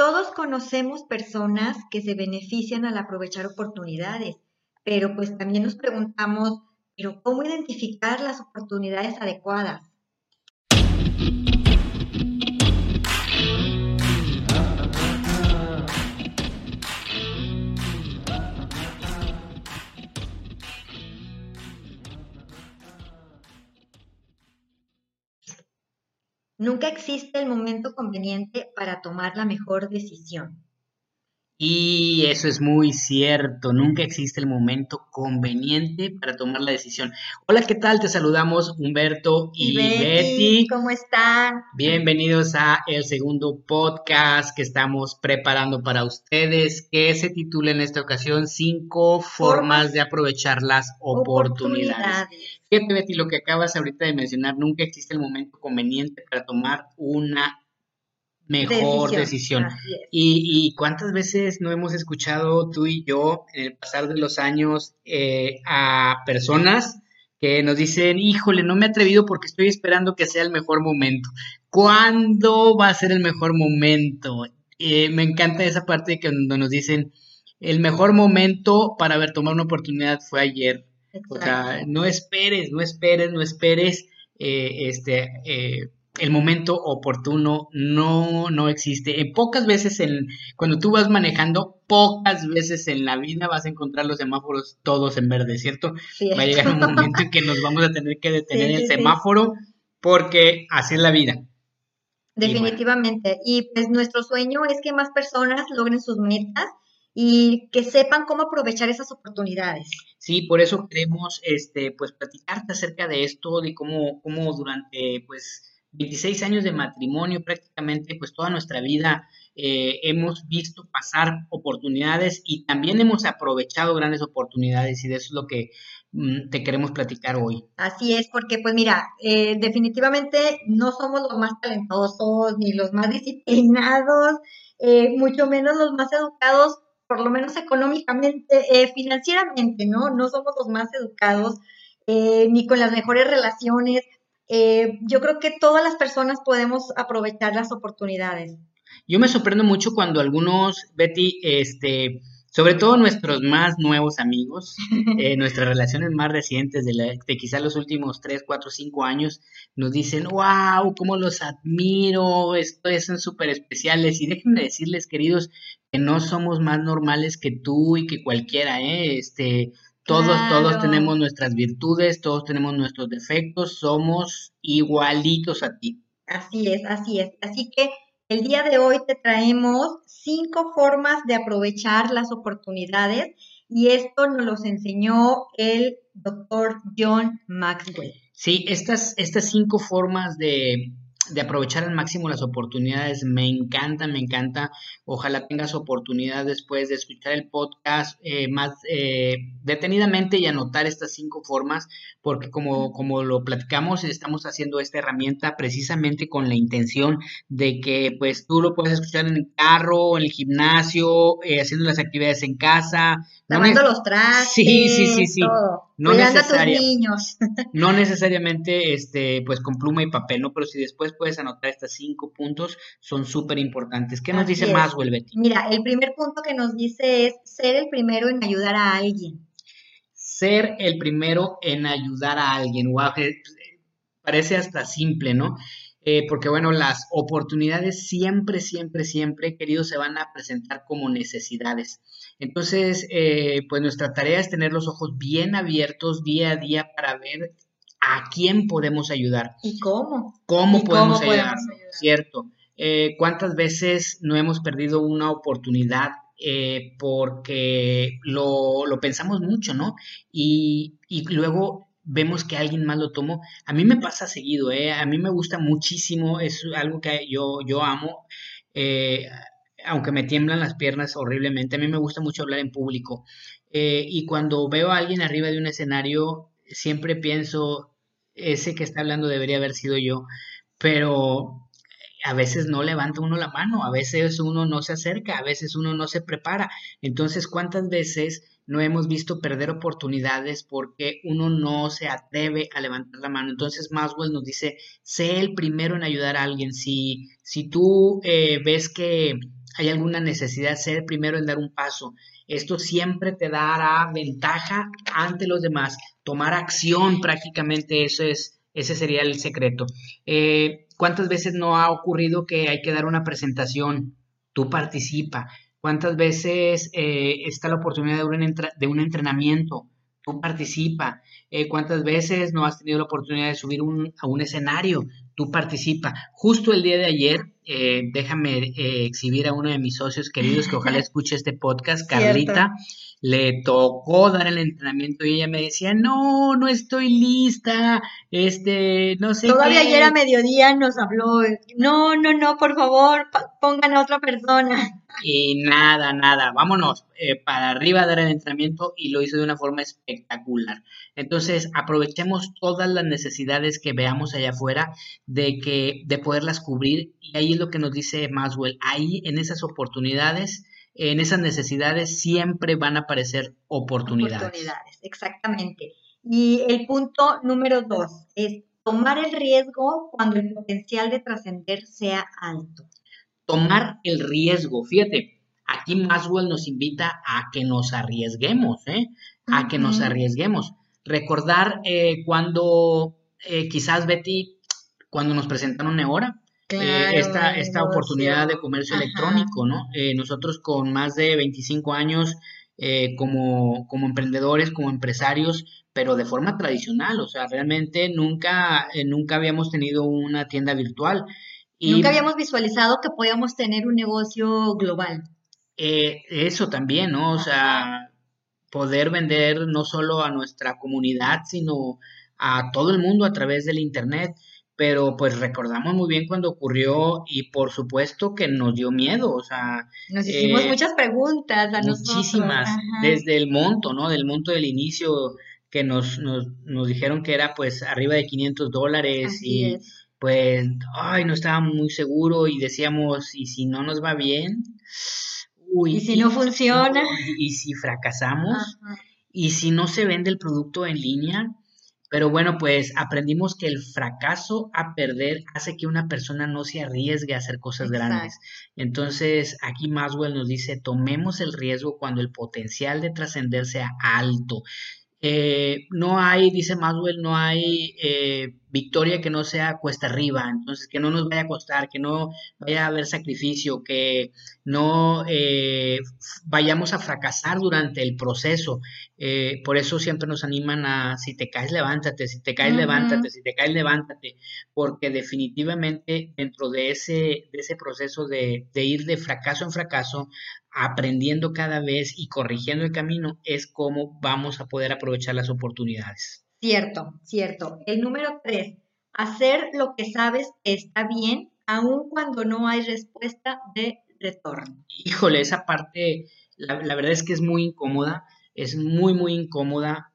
Todos conocemos personas que se benefician al aprovechar oportunidades, pero pues también nos preguntamos, ¿pero cómo identificar las oportunidades adecuadas? Nunca existe el momento conveniente para tomar la mejor decisión. Eso es muy cierto, nunca existe el momento conveniente para tomar la decisión. Hola, ¿qué tal? Te saludamos Humberto y, Betty, ¿Cómo están? Bienvenidos a el segundo podcast que estamos preparando para ustedes, que se titula en esta ocasión Cinco formas de aprovechar las oportunidades. Fíjate, Betty, lo que acabas ahorita de mencionar, nunca existe el momento conveniente para tomar una mejor decisión. Y, cuántas veces no hemos escuchado tú y yo en el pasar de los años eh, a personas que nos dicen, híjole, no me he atrevido porque estoy esperando que sea el mejor momento. ¿Cuándo va a ser el mejor momento? Eh, me encanta esa parte que cuando nos dicen, el mejor momento para haber tomado una oportunidad fue ayer. O sea, no esperes, no esperes, no esperes. Eh, este, el momento oportuno no, no existe. En pocas veces, en, cuando tú vas manejando, pocas veces en la vida vas a encontrar los semáforos todos en verde, ¿cierto? Va a llegar un momento en que nos vamos a tener que detener el semáforo porque así es la vida. Definitivamente. Y, pues nuestro sueño es que más personas logren sus metas y que sepan cómo aprovechar esas oportunidades. Sí, por eso queremos este pues platicarte acerca de esto, de cómo, cómo durante pues 26 años de matrimonio, prácticamente pues toda nuestra vida eh, hemos visto pasar oportunidades y también hemos aprovechado grandes oportunidades y de eso es lo que mm, te queremos platicar hoy. Así es, porque pues mira, eh, definitivamente no somos los más talentosos ni los más disciplinados, eh, mucho menos los más educados, por lo menos económicamente, financieramente, ¿no? No somos los más educados. ni con las mejores relaciones, eh, yo creo que todas las personas podemos aprovechar las oportunidades. Yo me sorprendo mucho cuando algunos, Betty, este, sobre todo nuestros más nuevos amigos, eh, nuestras relaciones más recientes de, la, de quizá los últimos 3, 4, 5 años, nos dicen, wow, cómo los admiro, estos son súper especiales. Y déjenme decirles, queridos, que no somos más normales que tú y que cualquiera, ¿eh? Este, todos, todos tenemos nuestras virtudes, todos tenemos nuestros defectos, somos igualitos a ti. Así es, así es. Así que el día de hoy te traemos cinco formas de aprovechar las oportunidades y esto nos los enseñó el doctor John Maxwell. Sí, estas, estas cinco formas de, de aprovechar al máximo las oportunidades. Me encanta, me encanta. Ojalá tengas oportunidad después de escuchar el podcast eh, más eh, detenidamente y anotar estas cinco formas, porque como, como lo platicamos, estamos haciendo esta herramienta precisamente con la intención de que pues tú lo puedes escuchar en el carro, en el gimnasio, eh, haciendo las actividades en casa. Lavando los trastes. Sí, sí, sí, sí. No Cuidando a tus niños. no necesariamente este, pues con pluma y papel, ¿no? Pero si después puedes anotar estos cinco puntos, son súper importantes. ¿Qué nos dice más, Betty? Mira, el primer punto que nos dice es ser el primero en ayudar a alguien. Ser el primero en ayudar a alguien. Wow, parece hasta simple, ¿no? Eh, porque bueno, las oportunidades siempre, siempre, siempre, queridos, se van a presentar como necesidades. Entonces, eh, pues nuestra tarea es tener los ojos bien abiertos día a día para ver a quién podemos ayudar. ¿Y cómo? ¿Cómo, podemos, ayudar? Cierto. Eh, ¿Cuántas veces no hemos perdido una oportunidad eh, porque lo, pensamos mucho, ¿no? Y, y, luego vemos que alguien más lo tomó. A mí me pasa seguido, ¿eh? A mí me gusta muchísimo, es algo que yo, yo amo. Eh, aunque me tiemblan las piernas horriblemente, a mí me gusta mucho hablar en público. Eh, y cuando veo a alguien arriba de un escenario, siempre pienso, ese que está hablando debería haber sido yo, pero a veces no levanta uno la mano, a veces uno no se acerca, a veces uno no se prepara. Entonces, ¿cuántas veces no hemos visto perder oportunidades porque uno no se atreve a levantar la mano. Entonces Maswell nos dice, sé el primero en ayudar a alguien. Si, si tú eh, ves que hay alguna necesidad, sé el primero en dar un paso. Esto siempre te dará ventaja ante los demás. Tomar acción prácticamente, eso es, ese sería el secreto. Eh, ¿Cuántas veces no ha ocurrido que hay que dar una presentación? Tú participa. ¿Cuántas veces eh, está la oportunidad de un, de un entrenamiento? Tú participa. Eh, ¿Cuántas veces no has tenido la oportunidad de subir a un escenario? Tú participa. Justo el día de ayer, eh, déjame exhibir a uno de mis socios queridos que ojalá escuche este podcast, Carlita le tocó dar el entrenamiento y ella me decía, no, no estoy lista, este, no sé. Todavía ayer a mediodía nos habló, no, no, no, por favor, pongan a otra persona. Y nada, nada, vámonos eh, para arriba a dar el entrenamiento y lo hizo de una forma espectacular. Entonces, aprovechemos todas las necesidades que veamos allá afuera de que, de poderlas cubrir y ahí es lo que nos dice Maswell, ahí en esas oportunidades en esas necesidades siempre van a aparecer oportunidades. Oportunidades, exactamente. Y el punto número dos es tomar el riesgo cuando el potencial de trascender sea alto. Tomar el riesgo, fíjate, aquí Maswell nos invita a que nos arriesguemos, ¿eh? a que nos arriesguemos. Recordar eh, cuando eh, quizás Betty, cuando nos presentaron Neora, eh, esta, esta oportunidad de comercio electrónico, ¿no? Eh, nosotros con más de 25 años eh, como, como emprendedores, como empresarios, pero de forma tradicional, o sea, realmente nunca, nunca habíamos tenido una tienda virtual. Y, nunca habíamos visualizado que podíamos tener un negocio global. eso también, ¿no? O sea, poder vender no solo a nuestra comunidad, sino a todo el mundo a través del Internet pero pues recordamos muy bien cuando ocurrió y por supuesto que nos dio miedo, o sea... Nos hicimos eh, muchas preguntas a Muchísimas, desde el monto, ¿no? Del monto del inicio que nos, nos, nos dijeron que era pues arriba de 500 dólares y pues, ay, no estábamos muy seguros y decíamos, ¿y si no nos va bien? Uy, ¿Y si no funciona? ¿Y, si fracasamos? ¿Y si no se vende el producto en línea? Pero bueno, pues aprendimos que el fracaso a perder hace que una persona no se arriesgue a hacer cosas grandes. Entonces, aquí Maswell nos dice, tomemos el riesgo cuando el potencial de trascender sea alto. Eh, no hay, dice Maswell, no hay eh, victoria que no sea cuesta arriba, entonces que no nos vaya a costar, que no vaya a haber sacrificio, que no eh, vayamos a fracasar durante el proceso. por eso siempre nos animan a, si te caes, levántate, si te caes, levántate, si te caes, levántate, porque definitivamente dentro de ese, de ese proceso de, de ir de fracaso en fracaso, aprendiendo cada vez y corrigiendo el camino es cómo vamos a poder aprovechar las oportunidades. Cierto, cierto. El número tres, hacer lo que sabes que está bien, aun cuando no hay respuesta de retorno. Híjole, esa parte, la, verdad es que es muy incómoda, es muy, muy incómoda,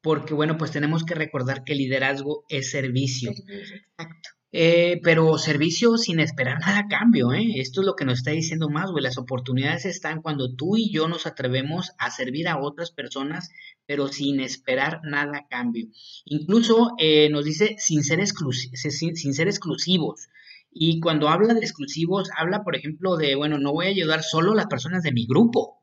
porque bueno, pues tenemos que recordar que liderazgo es servicio. Exacto. Eh, pero servicio sin esperar nada a cambio, ¿eh? Esto es lo que nos está diciendo más, güey. Las oportunidades están cuando tú y yo nos atrevemos a servir a otras personas, pero sin esperar nada a cambio. Incluso eh, nos dice sin ser, sin ser exclusivos. Y cuando habla de exclusivos, habla, por ejemplo, de, bueno, no voy a ayudar solo a las personas de mi grupo,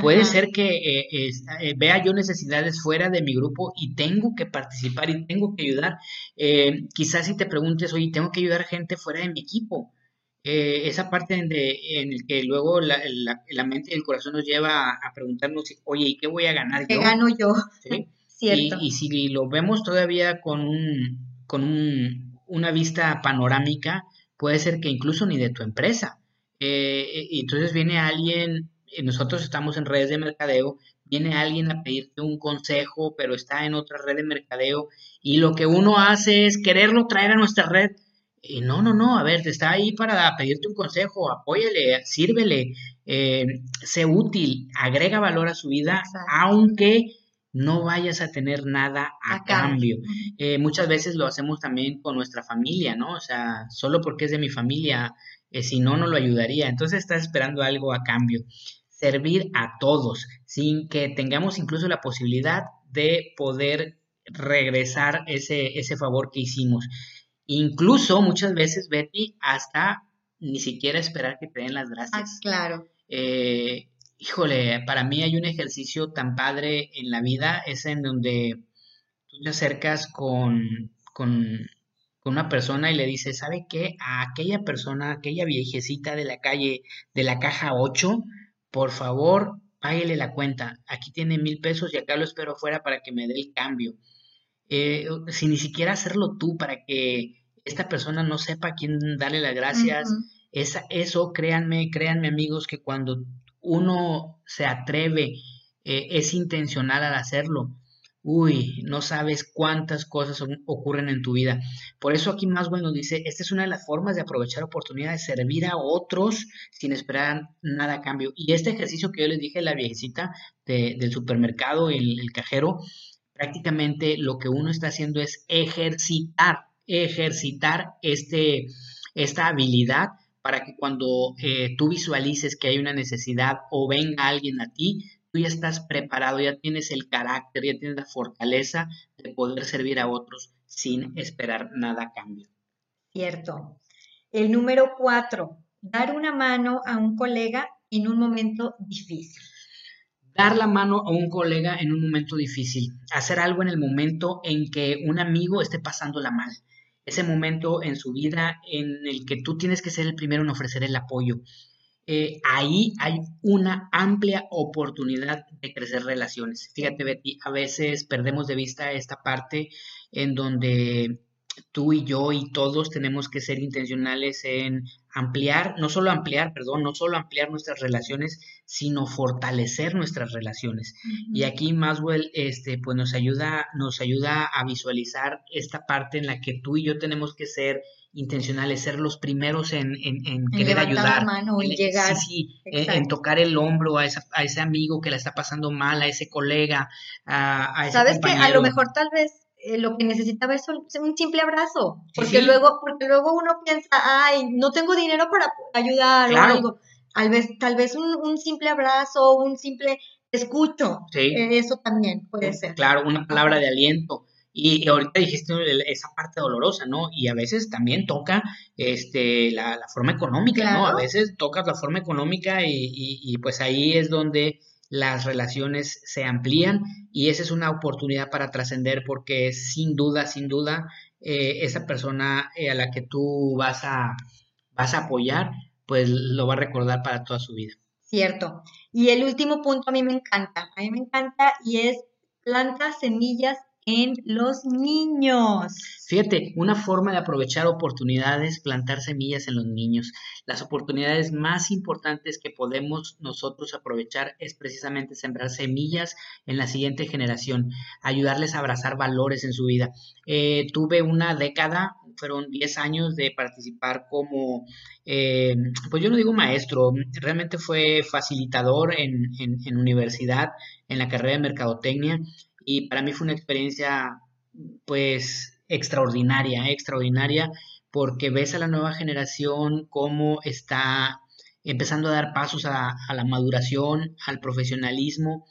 Puede ser que eh, eh, vea yo necesidades fuera de mi grupo y tengo que participar y tengo que ayudar. Eh, quizás si te preguntes, oye, tengo que ayudar gente fuera de mi equipo. esa parte en, de, en el que luego la, mente y el corazón nos lleva a, preguntarnos, oye, ¿y qué voy a ganar ¿Qué gano yo? Cierto. Y, si lo vemos todavía con, un, con un, una vista panorámica, puede ser que incluso ni de tu empresa. y entonces viene alguien nosotros estamos en redes de mercadeo, viene alguien a pedirte un consejo, pero está en otra red de mercadeo y lo que uno hace es quererlo traer a nuestra red. Y no, no, no, a ver, está ahí para pedirte un consejo, apóyale, sírvele, eh, sé útil, agrega valor a su vida, aunque no vayas a tener nada a cambio. Eh, muchas veces lo hacemos también con nuestra familia, ¿no? O sea, solo porque es de mi familia, eh, si no, no lo ayudaría. Entonces estás esperando algo a cambio servir a todos, sin que tengamos incluso la posibilidad de poder regresar ese, ese favor que hicimos. Incluso muchas veces, Betty, hasta ni siquiera esperar que te den las gracias. Ah, claro. Eh, híjole, para mí hay un ejercicio tan padre en la vida, es en donde tú te acercas con, con, una persona y le dices, ¿sabe qué? A aquella persona, aquella viejecita de la calle, de la caja 8, por favor, páguele la cuenta. Aquí tiene mil pesos y acá lo espero afuera para que me dé el cambio. Eh, sin ni siquiera hacerlo tú para que esta persona no sepa a quién darle las gracias. Esa, eso, créanme, créanme amigos, que cuando uno se atreve, eh, es intencional al hacerlo, uy, no sabes cuántas cosas ocurren en tu vida. Por eso aquí más bueno dice, esta es una de las formas de aprovechar oportunidades, servir a otros sin esperar nada a cambio. Y este ejercicio que yo les dije, la viejecita del supermercado, el, el cajero, prácticamente lo que uno está haciendo es ejercitar, ejercitar este, esta habilidad para que cuando eh, tú visualices que hay una necesidad o venga alguien a ti, tú ya estás preparado, ya tienes el carácter, ya tienes la fortaleza de poder servir a otros sin esperar nada a cambio. Cierto. El número cuatro, dar una mano a un colega en un momento difícil. Dar la mano a un colega en un momento difícil, hacer algo en el momento en que un amigo esté pasándola mal ese momento en su vida en el que tú tienes que ser el primero en ofrecer el apoyo. Eh, ahí hay una amplia oportunidad de crecer relaciones. Fíjate, Betty, a veces perdemos de vista esta parte en donde tú y yo y todos tenemos que ser intencionales en ampliar, no solo ampliar, perdón, no solo ampliar nuestras relaciones, sino fortalecer nuestras relaciones. Y aquí Maswell este, pues nos ayuda, nos ayuda a visualizar esta parte en la que tú y yo tenemos que ser intencionales, ser los primeros en, en, querer ayudar. La mano, en, llegar. Sí, en, tocar el hombro a, esa, a ese amigo que la está pasando mal, a ese colega, a, a ese Sabes que a lo mejor tal vez eh, lo que necesitaba es un simple abrazo, porque luego, porque luego uno piensa, ay, no tengo dinero para ayudar o algo. Tal vez, tal vez un, simple abrazo, un simple escucho, eh, eso también puede ser. Claro, una palabra de aliento. Y ahorita dijiste esa parte dolorosa, ¿no? Y a veces también toca este, la, forma económica, ¿no? A veces tocas la forma económica y, y pues ahí es donde las relaciones se amplían y esa es una oportunidad para trascender porque sin duda, sin duda, eh, esa persona eh, a la que tú vas a, vas a apoyar, pues lo va a recordar para toda su vida. Cierto. Y el último punto a mí me encanta, a mí me encanta y es planta semillas en los niños. Fíjate, una forma de aprovechar oportunidades, plantar semillas en los niños. Las oportunidades más importantes que podemos nosotros aprovechar es precisamente sembrar semillas en la siguiente generación, ayudarles a abrazar valores en su vida. Eh, tuve una década, fueron 10 años de participar como, eh, pues yo no digo maestro, realmente fue facilitador en, en universidad, en la carrera de mercadotecnia y para mí fue una experiencia pues extraordinaria, extraordinaria, porque ves a la nueva generación cómo está empezando a dar pasos a, la maduración, al profesionalismo.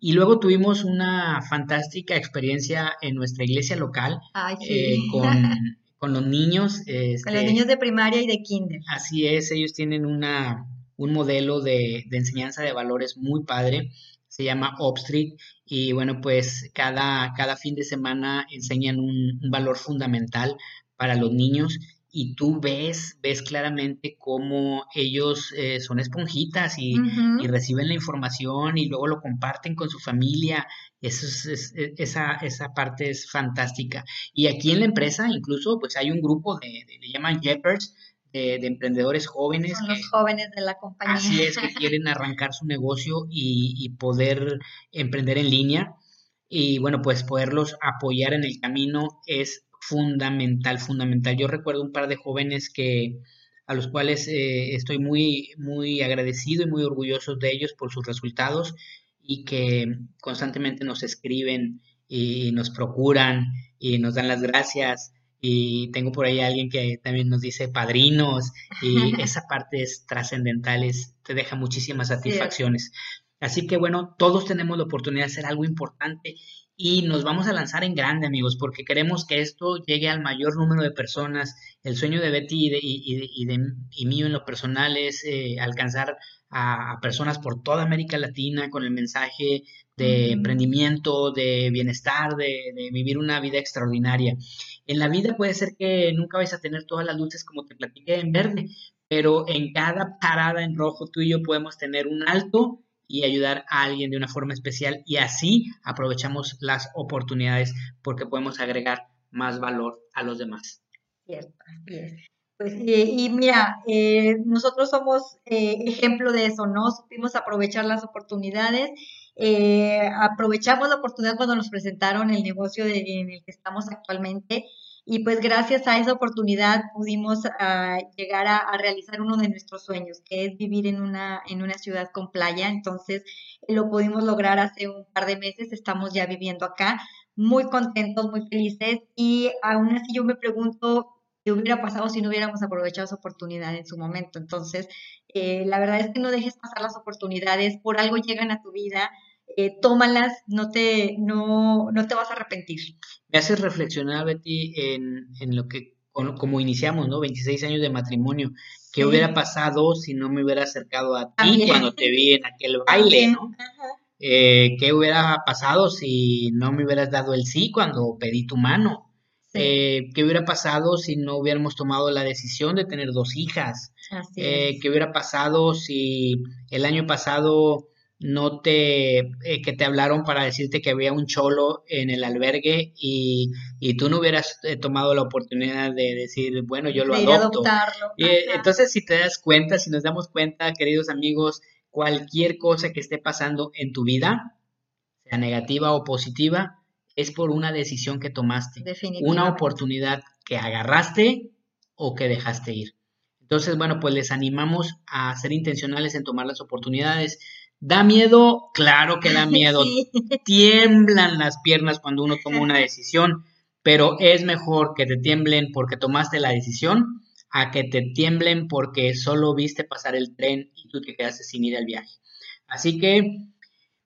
Y luego tuvimos una fantástica experiencia en nuestra iglesia local eh, con, los niños. con los niños de primaria y de kinder. Así es, ellos tienen una, un modelo de, de enseñanza de valores muy padre se llama Upstreet y bueno, pues cada, cada fin de semana enseñan un, valor fundamental para los niños y tú ves, ves claramente cómo ellos eh, son esponjitas y, reciben la información y luego lo comparten con su familia. Eso es, esa, esa parte es fantástica. Y aquí en la empresa incluso pues hay un grupo de, de le llaman Jeppers, de, emprendedores jóvenes. Son los jóvenes de la compañía. Así es, que quieren arrancar su negocio y, poder emprender en línea. Y bueno, pues poderlos apoyar en el camino es fundamental, fundamental. Yo recuerdo un par de jóvenes que a los cuales eh, estoy muy, muy agradecido y muy orgulloso de ellos por sus resultados y que constantemente nos escriben y nos procuran y nos dan las gracias y tengo por ahí alguien que también nos dice padrinos y esa parte es trascendental, te deja muchísimas satisfacciones. Así que bueno, todos tenemos la oportunidad de hacer algo importante y nos vamos a lanzar en grande, amigos, porque queremos que esto llegue al mayor número de personas. El sueño de Betty y, de, y, de, y mío en lo personal es eh, alcanzar a, personas por toda América Latina con el mensaje de emprendimiento, de bienestar, de, de, vivir una vida extraordinaria. En la vida puede ser que nunca vais a tener todas las luces como te platiqué en verde, pero en cada parada en rojo tú y yo podemos tener un alto y ayudar a alguien de una forma especial y así aprovechamos las oportunidades porque podemos agregar más valor a los demás. Cierto, Pues, y mira, eh, nosotros somos eh, ejemplo de eso, ¿no? Supimos aprovechar las oportunidades, eh, aprovechamos la oportunidad cuando nos presentaron el negocio en el que estamos actualmente y pues gracias a esa oportunidad pudimos ah, llegar a, realizar uno de nuestros sueños, que es vivir en una, en una ciudad con playa. Entonces lo pudimos lograr hace un par de meses, estamos ya viviendo acá, muy contentos, muy felices y aún así yo me pregunto qué hubiera pasado si no hubiéramos aprovechado esa oportunidad en su momento. Entonces, eh, la verdad es que no dejes pasar las oportunidades, por algo llegan a tu vida, eh, tómalas, no te, no, no te vas a arrepentir. Me haces reflexionar, Betty, en, en lo que, como iniciamos, ¿no? 26 años de matrimonio. ¿Qué hubiera pasado si no me hubiera acercado a ti cuando te vi en aquel baile, ¿no? Eh, ¿Qué hubiera pasado si no me hubieras dado el sí cuando pedí tu mano? Eh, ¿Qué hubiera pasado si no hubiéramos tomado la decisión de tener dos hijas? ¿Qué hubiera pasado si el año pasado no te, eh, que te hablaron para decirte que había un cholo en el albergue y, y tú no hubieras eh, tomado la oportunidad de decir, bueno, yo lo adopto. Eh, entonces, si te das cuenta, si nos damos cuenta, queridos amigos, cualquier cosa que esté pasando en tu vida, sea negativa o positiva, es por una decisión que tomaste, una oportunidad que agarraste o que dejaste ir. Entonces, bueno, pues les animamos a ser intencionales en tomar las oportunidades. ¿Da miedo? Claro que da miedo. Tiemblan las piernas cuando uno toma una decisión, pero es mejor que te tiemblen porque tomaste la decisión a que te tiemblen porque solo viste pasar el tren y tú te quedaste sin ir al viaje. Así que,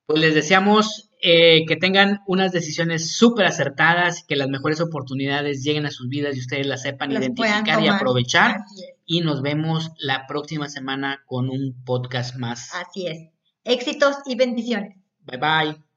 pues les deseamos eh, que tengan unas decisiones súper acertadas, que las mejores oportunidades lleguen a sus vidas y ustedes las sepan identificar y aprovechar. Y nos vemos la próxima semana con un podcast más. Así es. Éxitos y bendiciones. Bye bye.